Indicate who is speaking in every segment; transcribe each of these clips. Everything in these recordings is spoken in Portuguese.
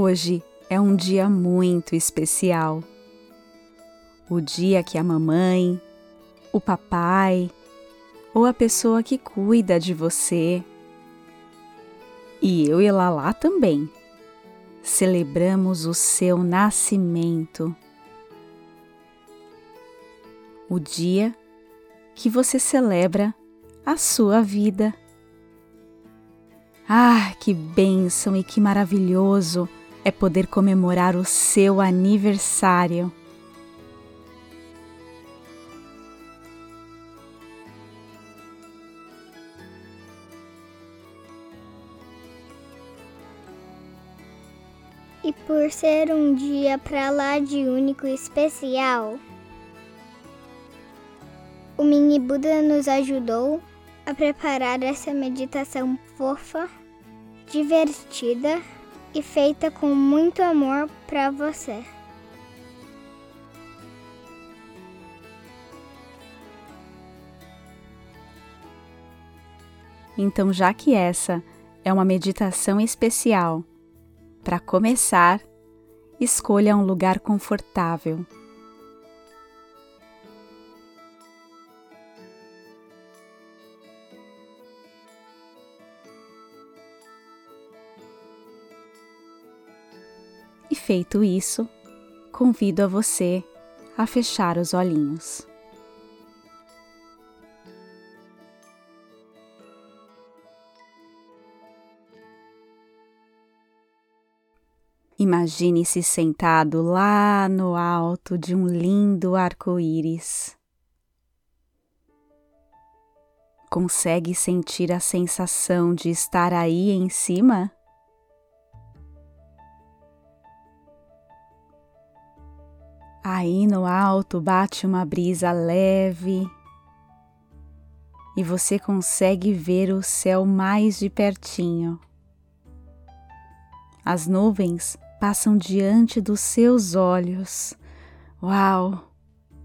Speaker 1: Hoje é um dia muito especial. O dia que a mamãe, o papai ou a pessoa que cuida de você e eu e Lalá também celebramos o seu nascimento. O dia que você celebra a sua vida. Ah, que bênção e que maravilhoso é poder comemorar o seu aniversário.
Speaker 2: E por ser um dia para lá de único e especial, o Mini Buda nos ajudou a preparar essa meditação fofa, divertida e feita com muito amor para você.
Speaker 1: Então, já que essa é uma meditação especial, para começar, escolha um lugar confortável. E feito isso, convido a você a fechar os olhinhos. Imagine-se sentado lá no alto de um lindo arco-íris. Consegue sentir a sensação de estar aí em cima? Aí no alto bate uma brisa leve e você consegue ver o céu mais de pertinho. As nuvens passam diante dos seus olhos. Uau!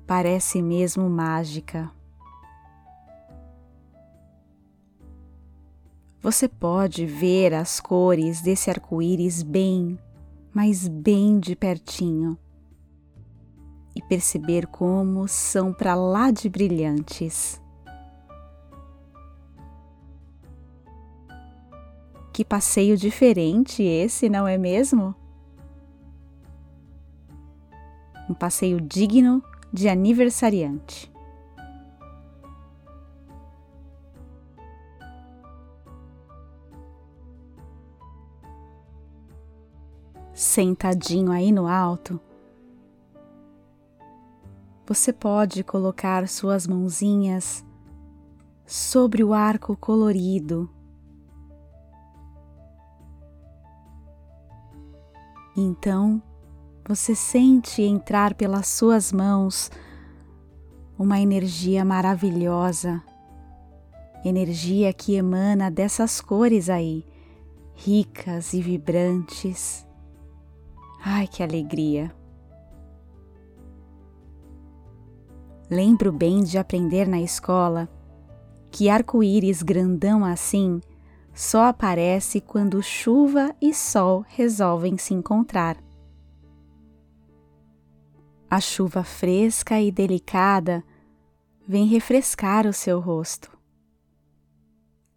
Speaker 1: Parece mesmo mágica. Você pode ver as cores desse arco-íris bem, mas bem de pertinho e perceber como são para lá de brilhantes. Que passeio diferente esse, não é mesmo? Um passeio digno de aniversariante. Sentadinho aí no alto, você pode colocar suas mãozinhas sobre o arco colorido. Então, você sente entrar pelas suas mãos uma energia maravilhosa, energia que emana dessas cores aí, ricas e vibrantes. Ai, que alegria! Lembro bem de aprender na escola que arco-íris grandão assim só aparece quando chuva e sol resolvem se encontrar. A chuva fresca e delicada vem refrescar o seu rosto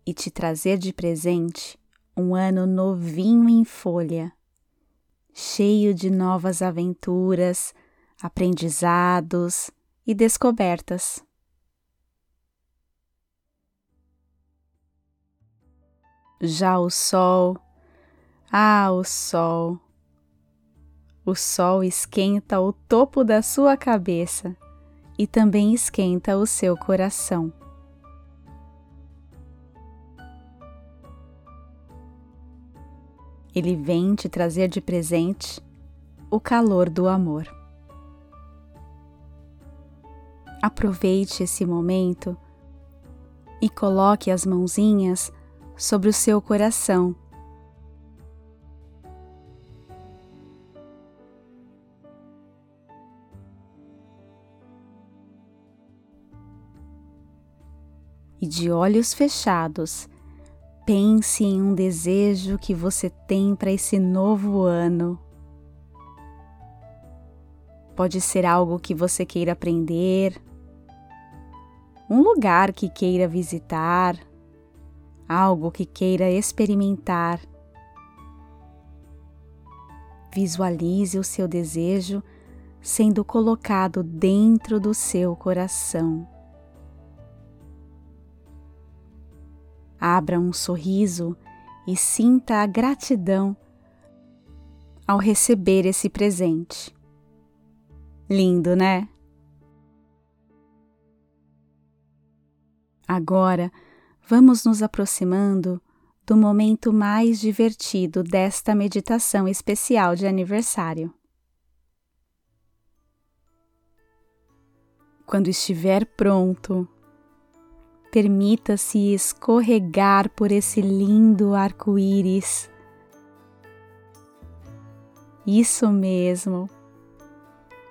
Speaker 1: e te trazer de presente um ano novinho em folha, cheio de novas aventuras, aprendizados e descobertas. Já o sol, ah, o sol. O sol esquenta o topo da sua cabeça e também esquenta o seu coração. Ele vem te trazer de presente o calor do amor. Aproveite esse momento e coloque as mãozinhas sobre o seu coração. E de olhos fechados, Pense em um desejo que você tem para esse novo ano. Pode ser algo que você queira aprender, um lugar que queira visitar, algo que queira experimentar. Visualize o seu desejo sendo colocado dentro do seu coração. Abra um sorriso e sinta a gratidão ao receber esse presente. Lindo, né? Agora, vamos nos aproximando do momento mais divertido desta meditação especial de aniversário. Quando estiver pronto, permita-se escorregar por esse lindo arco-íris. Isso mesmo.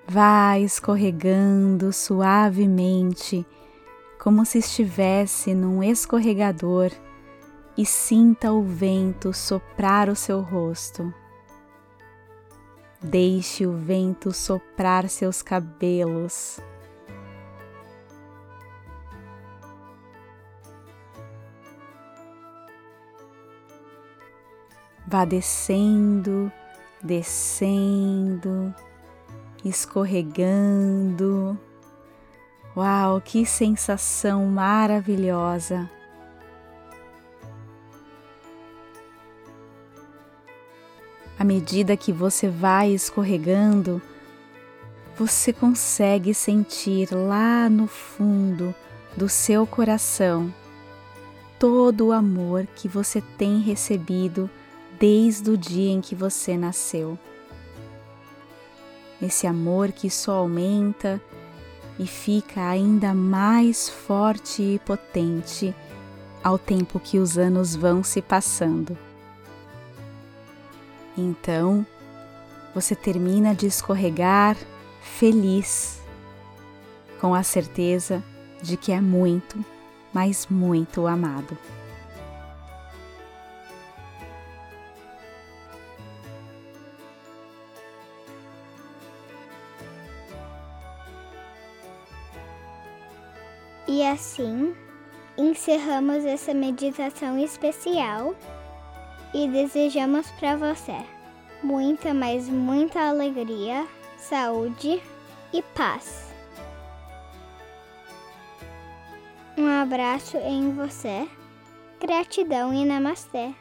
Speaker 1: Vá escorregando suavemente, como se estivesse num escorregador, e sinta o vento soprar o seu rosto. Deixe o vento soprar seus cabelos. Vá descendo, descendo, escorregando. Uau, que sensação maravilhosa! À medida que você vai escorregando, você consegue sentir lá no fundo do seu coração todo o amor que você tem recebido desde o dia em que você nasceu. Esse amor que só aumenta e fica ainda mais forte e potente ao tempo que os anos vão se passando. Então, você termina de escorregar feliz, com a certeza de que é muito, mas muito amado.
Speaker 2: Assim encerramos essa meditação especial e desejamos para você muita, mas muita alegria, saúde e paz. Um abraço em você, gratidão e namastê.